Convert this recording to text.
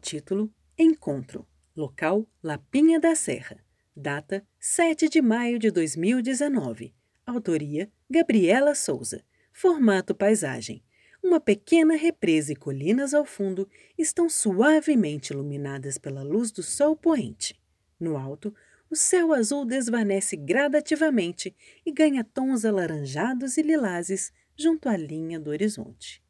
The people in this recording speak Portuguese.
Título: Encontro. Local: Lapinha da Serra. Data: 7 de maio de 2019. Autoria: Gabriela Souza. Formato paisagem. Uma pequena represa e colinas ao fundo estão suavemente iluminadas pela luz do sol poente. No alto, o céu azul desvanece gradativamente e ganha tons alaranjados e lilazes junto à linha do horizonte.